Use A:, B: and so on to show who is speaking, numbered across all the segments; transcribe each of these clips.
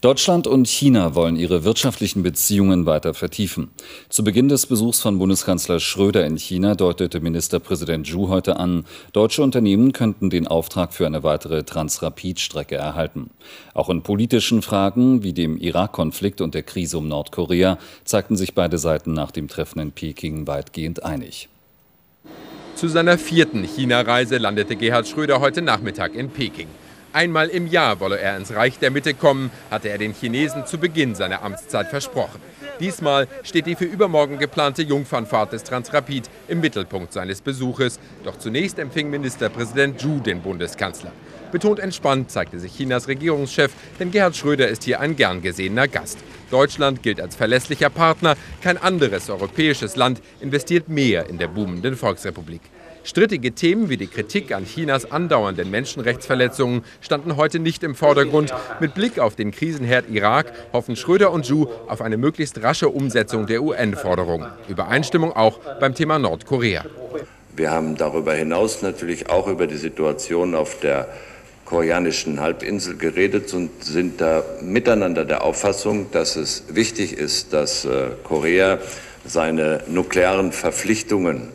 A: Deutschland und China wollen ihre wirtschaftlichen Beziehungen weiter vertiefen. Zu Beginn des Besuchs von Bundeskanzler Schröder in China deutete Ministerpräsident Zhu heute an, deutsche Unternehmen könnten den Auftrag für eine weitere Transrapid-Strecke erhalten. Auch in politischen Fragen wie dem Irak-Konflikt und der Krise um Nordkorea zeigten sich beide Seiten nach dem Treffen in Peking weitgehend einig.
B: Zu seiner vierten China-Reise landete Gerhard Schröder heute Nachmittag in Peking. Einmal im Jahr wolle er ins Reich der Mitte kommen, hatte er den Chinesen zu Beginn seiner Amtszeit versprochen. Diesmal steht die für übermorgen geplante Jungfernfahrt des Transrapid im Mittelpunkt seines Besuches. Doch zunächst empfing Ministerpräsident Zhu den Bundeskanzler. Betont entspannt zeigte sich Chinas Regierungschef, denn Gerhard Schröder ist hier ein gern gesehener Gast. Deutschland gilt als verlässlicher Partner. Kein anderes europäisches Land investiert mehr in der boomenden Volksrepublik. Strittige Themen wie die Kritik an Chinas andauernden Menschenrechtsverletzungen standen heute nicht im Vordergrund. Mit Blick auf den Krisenherd Irak hoffen Schröder und Zhu auf eine möglichst rasche Umsetzung der UN-Forderung. Übereinstimmung auch beim Thema Nordkorea.
C: Wir haben darüber hinaus natürlich auch über die Situation auf der koreanischen Halbinsel geredet und sind da miteinander der Auffassung, dass es wichtig ist, dass äh, Korea seine nuklearen Verpflichtungen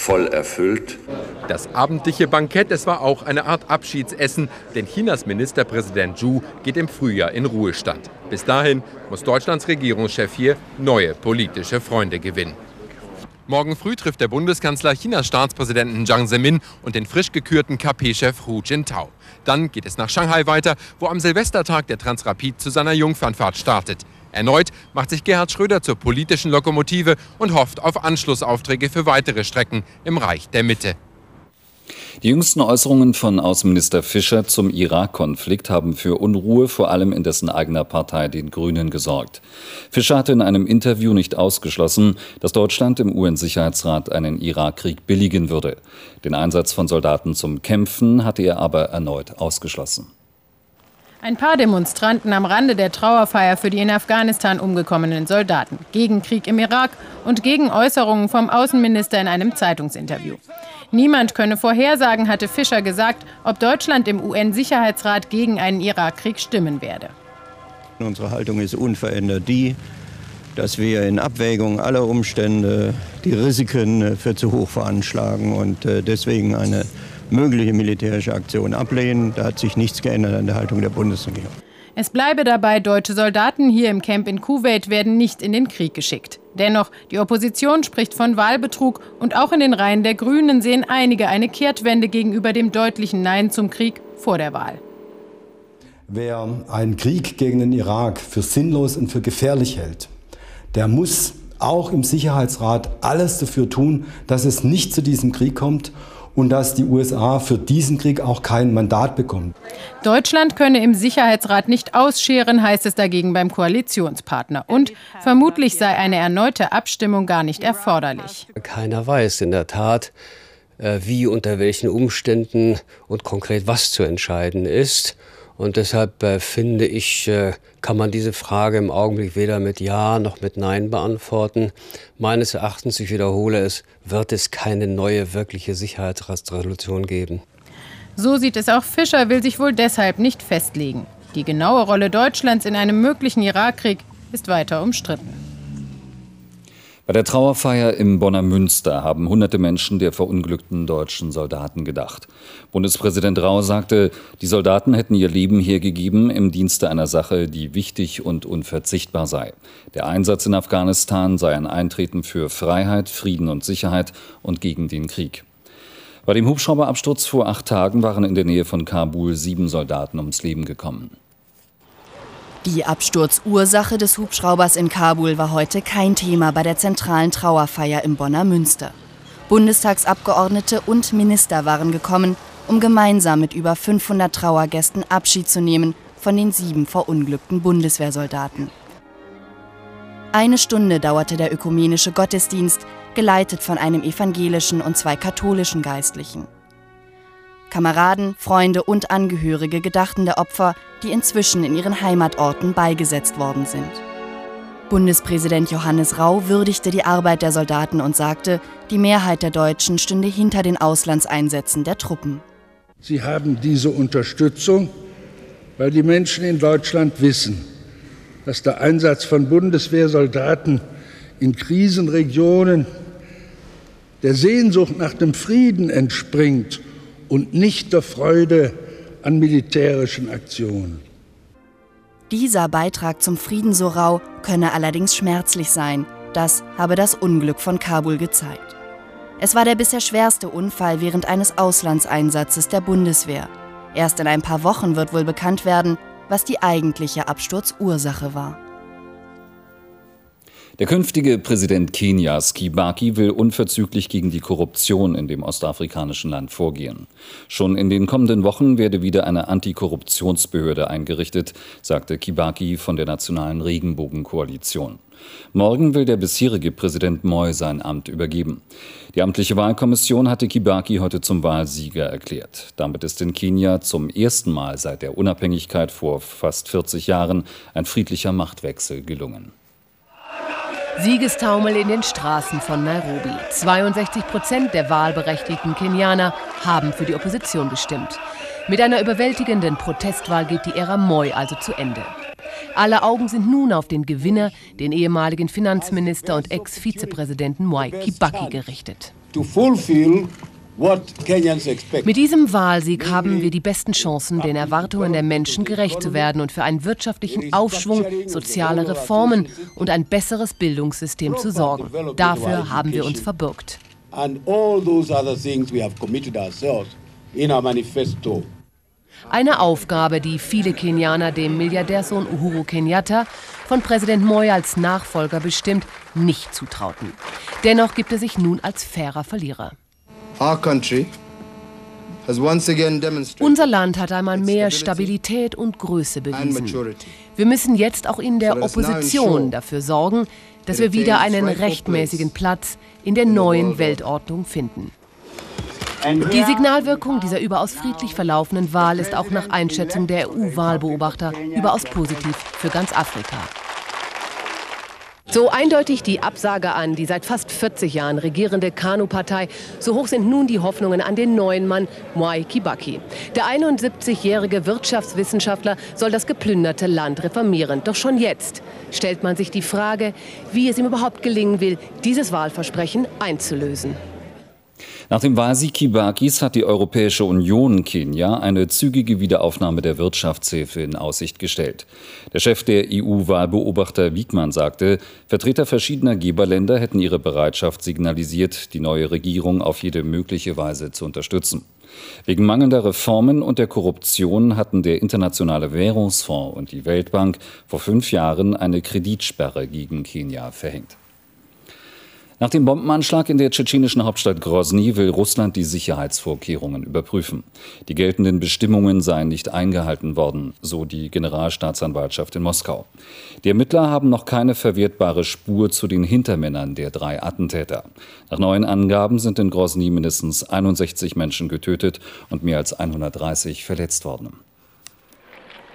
C: voll erfüllt.
B: Das abendliche Bankett, es war auch eine Art Abschiedsessen, denn Chinas Ministerpräsident Zhu geht im Frühjahr in Ruhestand. Bis dahin muss Deutschlands Regierungschef hier neue politische Freunde gewinnen. Morgen früh trifft der Bundeskanzler Chinas Staatspräsidenten Jiang Zemin und den frisch gekürten KP-Chef Hu Jintao. Dann geht es nach Shanghai weiter, wo am Silvestertag der Transrapid zu seiner Jungfernfahrt startet. Erneut macht sich Gerhard Schröder zur politischen Lokomotive und hofft auf Anschlussaufträge für weitere Strecken im Reich der Mitte.
A: Die jüngsten Äußerungen von Außenminister Fischer zum Irak-Konflikt haben für Unruhe vor allem in dessen eigener Partei, den Grünen, gesorgt. Fischer hatte in einem Interview nicht ausgeschlossen, dass Deutschland im UN-Sicherheitsrat einen Irakkrieg billigen würde. Den Einsatz von Soldaten zum Kämpfen hatte er aber erneut ausgeschlossen.
D: Ein paar Demonstranten am Rande der Trauerfeier für die in Afghanistan umgekommenen Soldaten, gegen Krieg im Irak und gegen Äußerungen vom Außenminister in einem Zeitungsinterview. Niemand könne vorhersagen, hatte Fischer gesagt, ob Deutschland im UN-Sicherheitsrat gegen einen Irakkrieg stimmen werde.
E: Unsere Haltung ist unverändert die, dass wir in Abwägung aller Umstände die Risiken für zu hoch veranschlagen und äh, deswegen eine mögliche militärische Aktion ablehnen. Da hat sich nichts geändert an der Haltung der Bundesregierung.
D: Es bleibe dabei, deutsche Soldaten hier im Camp in Kuwait werden nicht in den Krieg geschickt. Dennoch, die Opposition spricht von Wahlbetrug und auch in den Reihen der Grünen sehen einige eine Kehrtwende gegenüber dem deutlichen Nein zum Krieg vor der Wahl.
F: Wer einen Krieg gegen den Irak für sinnlos und für gefährlich hält, der muss auch im Sicherheitsrat alles dafür tun, dass es nicht zu diesem Krieg kommt und dass die USA für diesen Krieg auch kein Mandat bekommen.
D: Deutschland könne im Sicherheitsrat nicht ausscheren, heißt es dagegen beim Koalitionspartner. Und vermutlich sei eine erneute Abstimmung gar nicht erforderlich.
G: Keiner weiß in der Tat, äh, wie, unter welchen Umständen und konkret was zu entscheiden ist. Und deshalb äh, finde ich, äh, kann man diese Frage im Augenblick weder mit Ja noch mit Nein beantworten. Meines Erachtens, ich wiederhole es, wird es keine neue wirkliche Sicherheitsresolution geben.
D: So sieht es auch Fischer, will sich wohl deshalb nicht festlegen. Die genaue Rolle Deutschlands in einem möglichen Irakkrieg ist weiter umstritten.
A: Bei der Trauerfeier im Bonner Münster haben hunderte Menschen der verunglückten deutschen Soldaten gedacht. Bundespräsident Rau sagte, die Soldaten hätten ihr Leben hergegeben im Dienste einer Sache, die wichtig und unverzichtbar sei. Der Einsatz in Afghanistan sei ein Eintreten für Freiheit, Frieden und Sicherheit und gegen den Krieg. Bei dem Hubschrauberabsturz vor acht Tagen waren in der Nähe von Kabul sieben Soldaten ums Leben gekommen.
H: Die Absturzursache des Hubschraubers in Kabul war heute kein Thema bei der zentralen Trauerfeier im Bonner Münster. Bundestagsabgeordnete und Minister waren gekommen, um gemeinsam mit über 500 Trauergästen Abschied zu nehmen von den sieben verunglückten Bundeswehrsoldaten. Eine Stunde dauerte der ökumenische Gottesdienst, geleitet von einem evangelischen und zwei katholischen Geistlichen. Kameraden, Freunde und Angehörige gedachten der Opfer, die inzwischen in ihren Heimatorten beigesetzt worden sind. Bundespräsident Johannes Rau würdigte die Arbeit der Soldaten und sagte, die Mehrheit der Deutschen stünde hinter den Auslandseinsätzen der Truppen.
I: Sie haben diese Unterstützung, weil die Menschen in Deutschland wissen, dass der Einsatz von Bundeswehrsoldaten in Krisenregionen der Sehnsucht nach dem Frieden entspringt und nicht der Freude an militärischen Aktionen.
H: Dieser Beitrag zum Frieden so rau könne allerdings schmerzlich sein. Das habe das Unglück von Kabul gezeigt. Es war der bisher schwerste Unfall während eines Auslandseinsatzes der Bundeswehr. Erst in ein paar Wochen wird wohl bekannt werden, was die eigentliche Absturzursache war.
A: Der künftige Präsident Kenias, Kibaki, will unverzüglich gegen die Korruption in dem ostafrikanischen Land vorgehen. Schon in den kommenden Wochen werde wieder eine Antikorruptionsbehörde eingerichtet, sagte Kibaki von der Nationalen Regenbogenkoalition. Morgen will der bisherige Präsident Moi sein Amt übergeben. Die amtliche Wahlkommission hatte Kibaki heute zum Wahlsieger erklärt. Damit ist in Kenia zum ersten Mal seit der Unabhängigkeit vor fast 40 Jahren ein friedlicher Machtwechsel gelungen.
J: Siegestaumel in den Straßen von Nairobi. 62 Prozent der wahlberechtigten Kenianer haben für die Opposition gestimmt. Mit einer überwältigenden Protestwahl geht die Ära Moi also zu Ende. Alle Augen sind nun auf den Gewinner, den ehemaligen Finanzminister und Ex-Vizepräsidenten Mwai Kibaki gerichtet. Mit diesem Wahlsieg haben wir die besten Chancen, den Erwartungen der Menschen gerecht zu werden und für einen wirtschaftlichen Aufschwung, soziale Reformen und ein besseres Bildungssystem zu sorgen. Dafür haben wir uns verbürgt. Eine Aufgabe, die viele Kenianer dem Milliardärsohn Uhuru Kenyatta von Präsident Moi als Nachfolger bestimmt nicht zutrauten. Dennoch gibt er sich nun als fairer Verlierer. Unser Land hat einmal mehr Stabilität und Größe bewiesen. Wir müssen jetzt auch in der Opposition dafür sorgen, dass wir wieder einen rechtmäßigen Platz in der neuen Weltordnung finden. Die Signalwirkung dieser überaus friedlich verlaufenden Wahl ist auch nach Einschätzung der EU-Wahlbeobachter überaus positiv für ganz Afrika. So eindeutig die Absage an die seit fast 40 Jahren regierende KANU-Partei, so hoch sind nun die Hoffnungen an den neuen Mann Mwai Kibaki. Der 71-jährige Wirtschaftswissenschaftler soll das geplünderte Land reformieren. Doch schon jetzt stellt man sich die Frage, wie es ihm überhaupt gelingen will, dieses Wahlversprechen einzulösen.
A: Nach dem Wahlsieg Kibakis hat die Europäische Union Kenia eine zügige Wiederaufnahme der Wirtschaftshilfe in Aussicht gestellt. Der Chef der EU-Wahlbeobachter Wiegmann sagte, Vertreter verschiedener Geberländer hätten ihre Bereitschaft signalisiert, die neue Regierung auf jede mögliche Weise zu unterstützen. Wegen mangelnder Reformen und der Korruption hatten der Internationale Währungsfonds und die Weltbank vor fünf Jahren eine Kreditsperre gegen Kenia verhängt. Nach dem Bombenanschlag in der tschetschenischen Hauptstadt Grozny will Russland die Sicherheitsvorkehrungen überprüfen. Die geltenden Bestimmungen seien nicht eingehalten worden, so die Generalstaatsanwaltschaft in Moskau. Die Ermittler haben noch keine verwertbare Spur zu den Hintermännern der drei Attentäter. Nach neuen Angaben sind in Grozny mindestens 61 Menschen getötet und mehr als 130 verletzt worden.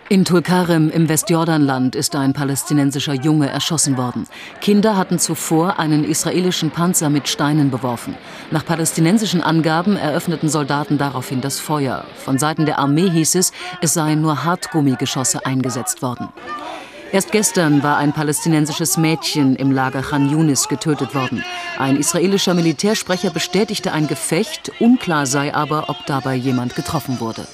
K: In Tulkarem im Westjordanland ist ein palästinensischer Junge erschossen worden. Kinder hatten zuvor einen israelischen Panzer mit Steinen beworfen. Nach palästinensischen Angaben eröffneten Soldaten daraufhin das Feuer. Von Seiten der Armee hieß es, es seien nur Hartgummigeschosse eingesetzt worden. Erst gestern war ein palästinensisches Mädchen im Lager Khan Yunis getötet worden. Ein israelischer Militärsprecher bestätigte ein Gefecht, unklar sei aber, ob dabei jemand getroffen wurde.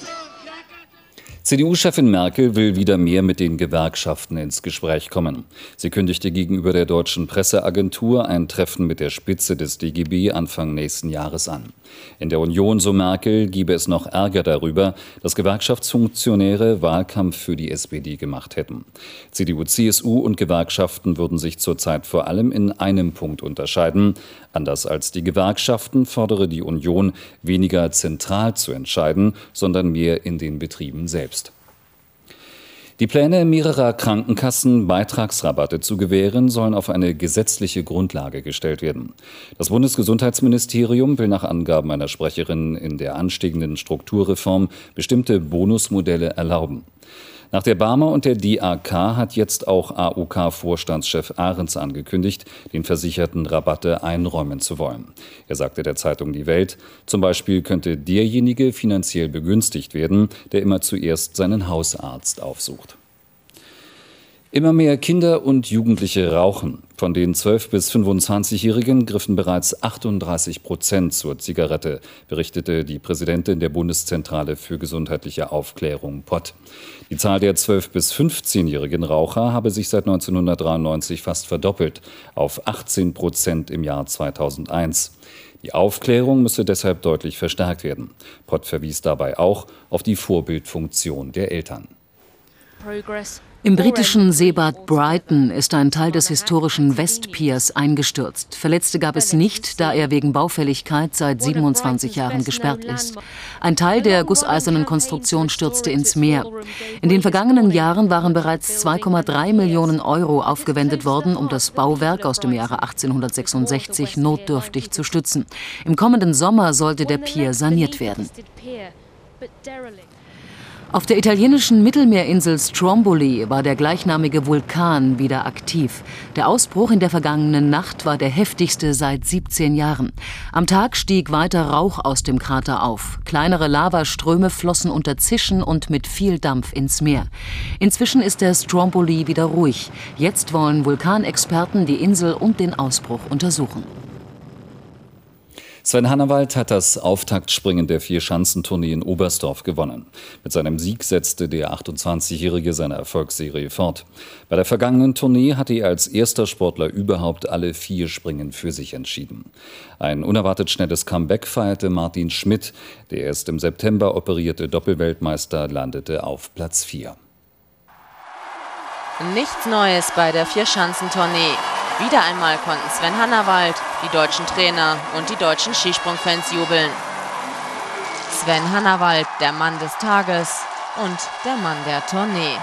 A: CDU-Chefin Merkel will wieder mehr mit den Gewerkschaften ins Gespräch kommen. Sie kündigte gegenüber der deutschen Presseagentur ein Treffen mit der Spitze des DGB Anfang nächsten Jahres an. In der Union, so Merkel, gebe es noch Ärger darüber, dass Gewerkschaftsfunktionäre Wahlkampf für die SPD gemacht hätten. CDU, CSU und Gewerkschaften würden sich zurzeit vor allem in einem Punkt unterscheiden. Anders als die Gewerkschaften fordere die Union, weniger zentral zu entscheiden, sondern mehr in den Betrieben selbst. Die Pläne mehrerer Krankenkassen, Beitragsrabatte zu gewähren, sollen auf eine gesetzliche Grundlage gestellt werden. Das Bundesgesundheitsministerium will nach Angaben einer Sprecherin in der anstehenden Strukturreform bestimmte Bonusmodelle erlauben. Nach der Barmer und der DAK hat jetzt auch AUK-Vorstandschef Ahrens angekündigt, den Versicherten Rabatte einräumen zu wollen. Er sagte der Zeitung Die Welt, zum Beispiel könnte derjenige finanziell begünstigt werden, der immer zuerst seinen Hausarzt aufsucht. Immer mehr Kinder und Jugendliche rauchen. Von den 12- bis 25-Jährigen griffen bereits 38 Prozent zur Zigarette, berichtete die Präsidentin der Bundeszentrale für gesundheitliche Aufklärung Pott. Die Zahl der 12- bis 15-jährigen Raucher habe sich seit 1993 fast verdoppelt, auf 18 Prozent im Jahr 2001. Die Aufklärung müsse deshalb deutlich verstärkt werden. Pott verwies dabei auch auf die Vorbildfunktion der Eltern.
K: Progress im britischen Seebad Brighton ist ein Teil des historischen Westpiers eingestürzt. Verletzte gab es nicht, da er wegen Baufälligkeit seit 27 Jahren gesperrt ist. Ein Teil der gusseisernen Konstruktion stürzte ins Meer. In den vergangenen Jahren waren bereits 2,3 Millionen Euro aufgewendet worden, um das Bauwerk aus dem Jahre 1866 notdürftig zu stützen. Im kommenden Sommer sollte der Pier saniert werden. Auf der italienischen Mittelmeerinsel Stromboli war der gleichnamige Vulkan wieder aktiv. Der Ausbruch in der vergangenen Nacht war der heftigste seit 17 Jahren. Am Tag stieg weiter Rauch aus dem Krater auf. Kleinere Lavaströme flossen unter Zischen und mit viel Dampf ins Meer. Inzwischen ist der Stromboli wieder ruhig. Jetzt wollen Vulkanexperten die Insel und den Ausbruch untersuchen.
A: Sven Hannawald hat das Auftaktspringen der Vierschanzentournee in Oberstdorf gewonnen. Mit seinem Sieg setzte der 28-Jährige seine Erfolgsserie fort. Bei der vergangenen Tournee hatte er als erster Sportler überhaupt alle vier Springen für sich entschieden. Ein unerwartet schnelles Comeback feierte Martin Schmidt. Der erst im September operierte Doppelweltmeister landete auf Platz 4.
L: Nichts Neues bei der Vierschanzentournee. Wieder einmal konnten Sven Hannawald, die deutschen Trainer und die deutschen Skisprungfans jubeln. Sven Hannawald, der Mann des Tages und der Mann der Tournee.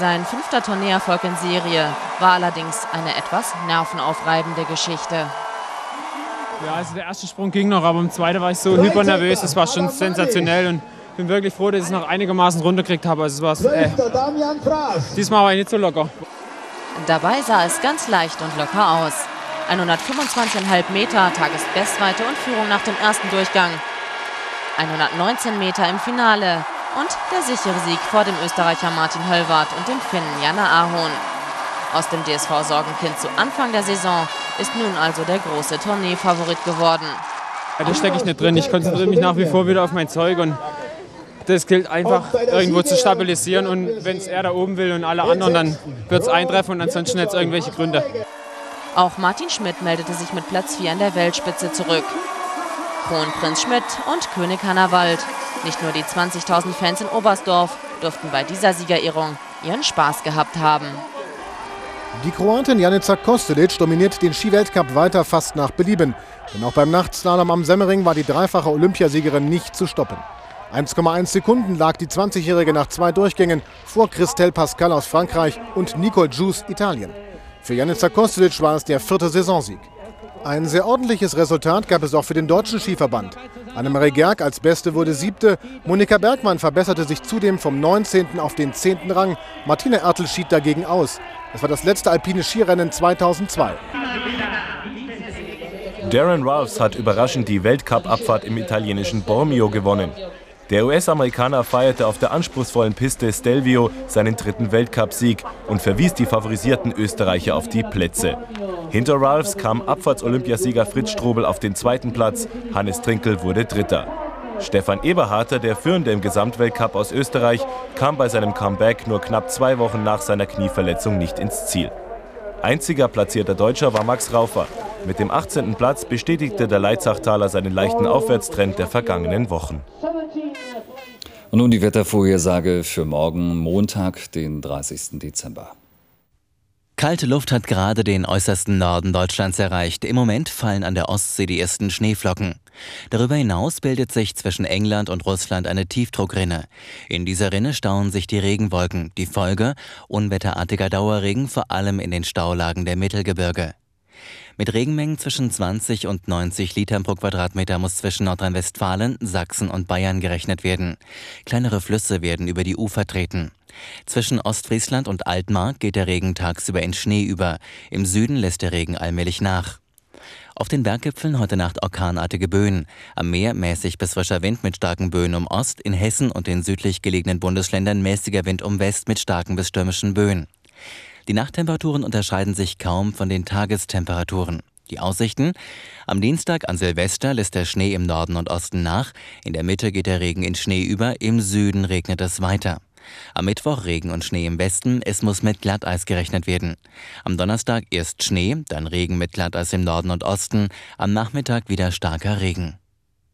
L: Sein fünfter Tourneeerfolg in Serie war allerdings eine etwas nervenaufreibende Geschichte.
M: Ja, also der erste Sprung ging noch, aber im zweiten war ich so hypernervös, das war schon sensationell und bin wirklich froh, dass ich es noch einigermaßen runtergekriegt habe. Also es war, äh, diesmal war ich nicht so locker.
L: Dabei sah es ganz leicht und locker aus. 125,5 Meter Tagesbestweite und Führung nach dem ersten Durchgang. 119 Meter im Finale und der sichere Sieg vor dem Österreicher Martin Höllwart und dem Finnen Jana Ahon. Aus dem DSV-Sorgenkind zu Anfang der Saison ist nun also der große Tourneefavorit geworden.
M: Ja, da stecke ich nicht drin. Ich konzentriere mich nach wie vor wieder auf mein Zeug und das gilt einfach irgendwo zu stabilisieren. Und wenn es er da oben will und alle anderen, dann wird es eintreffen und ansonsten hat es irgendwelche Gründe.
L: Auch Martin Schmidt meldete sich mit Platz 4 an der Weltspitze zurück. Kronprinz Schmidt und König Hannawald. Nicht nur die 20.000 Fans in Oberstdorf durften bei dieser Siegerehrung ihren Spaß gehabt haben.
N: Die Kroatin Janica Kostelic dominiert den Skiweltcup weiter fast nach Belieben. Denn auch beim Nachtslalom am Semmering war die dreifache Olympiasiegerin nicht zu stoppen. 1,1 Sekunden lag die 20-Jährige nach zwei Durchgängen vor Christelle Pascal aus Frankreich und Nicole Jus Italien. Für Janica Kostelic war es der vierte Saisonsieg. Ein sehr ordentliches Resultat gab es auch für den deutschen Skiverband. Annemarie Gerg als Beste wurde siebte. Monika Bergmann verbesserte sich zudem vom 19. auf den 10. Rang. Martina Ertel schied dagegen aus. Das war das letzte alpine Skirennen 2002.
O: Darren Ralphs hat überraschend die Weltcup-Abfahrt im italienischen Bormio gewonnen. Der US-Amerikaner feierte auf der anspruchsvollen Piste Stelvio seinen dritten Weltcupsieg und verwies die favorisierten Österreicher auf die Plätze. Hinter Ralphs kam Abfahrts-Olympiasieger Fritz Strobel auf den zweiten Platz, Hannes Trinkel wurde Dritter. Stefan Eberharter, der Führende im Gesamtweltcup aus Österreich, kam bei seinem Comeback nur knapp zwei Wochen nach seiner Knieverletzung nicht ins Ziel. Einziger platzierter Deutscher war Max Raufer. Mit dem 18. Platz bestätigte der Leitzachtaler seinen leichten Aufwärtstrend der vergangenen Wochen.
A: Und nun die Wettervorhersage für morgen, Montag, den 30. Dezember.
P: Kalte Luft hat gerade den äußersten Norden Deutschlands erreicht. Im Moment fallen an der Ostsee die ersten Schneeflocken. Darüber hinaus bildet sich zwischen England und Russland eine Tiefdruckrinne. In dieser Rinne stauen sich die Regenwolken. Die Folge unwetterartiger Dauerregen vor allem in den Staulagen der Mittelgebirge. Mit Regenmengen zwischen 20 und 90 Litern pro Quadratmeter muss zwischen Nordrhein-Westfalen, Sachsen und Bayern gerechnet werden. Kleinere Flüsse werden über die Ufer treten. Zwischen Ostfriesland und Altmark geht der Regen tagsüber in Schnee über. Im Süden lässt der Regen allmählich nach. Auf den Berggipfeln heute Nacht orkanartige Böen. Am Meer mäßig bis frischer Wind mit starken Böen um Ost, in Hessen und den südlich gelegenen Bundesländern mäßiger Wind um West mit starken bis stürmischen Böen. Die Nachttemperaturen unterscheiden sich kaum von den Tagestemperaturen. Die Aussichten? Am Dienstag an Silvester lässt der Schnee im Norden und Osten nach. In der Mitte geht der Regen in Schnee über. Im Süden regnet es weiter. Am Mittwoch Regen und Schnee im Westen. Es muss mit Glatteis gerechnet werden. Am Donnerstag erst Schnee, dann Regen mit Glatteis im Norden und Osten. Am Nachmittag wieder starker Regen.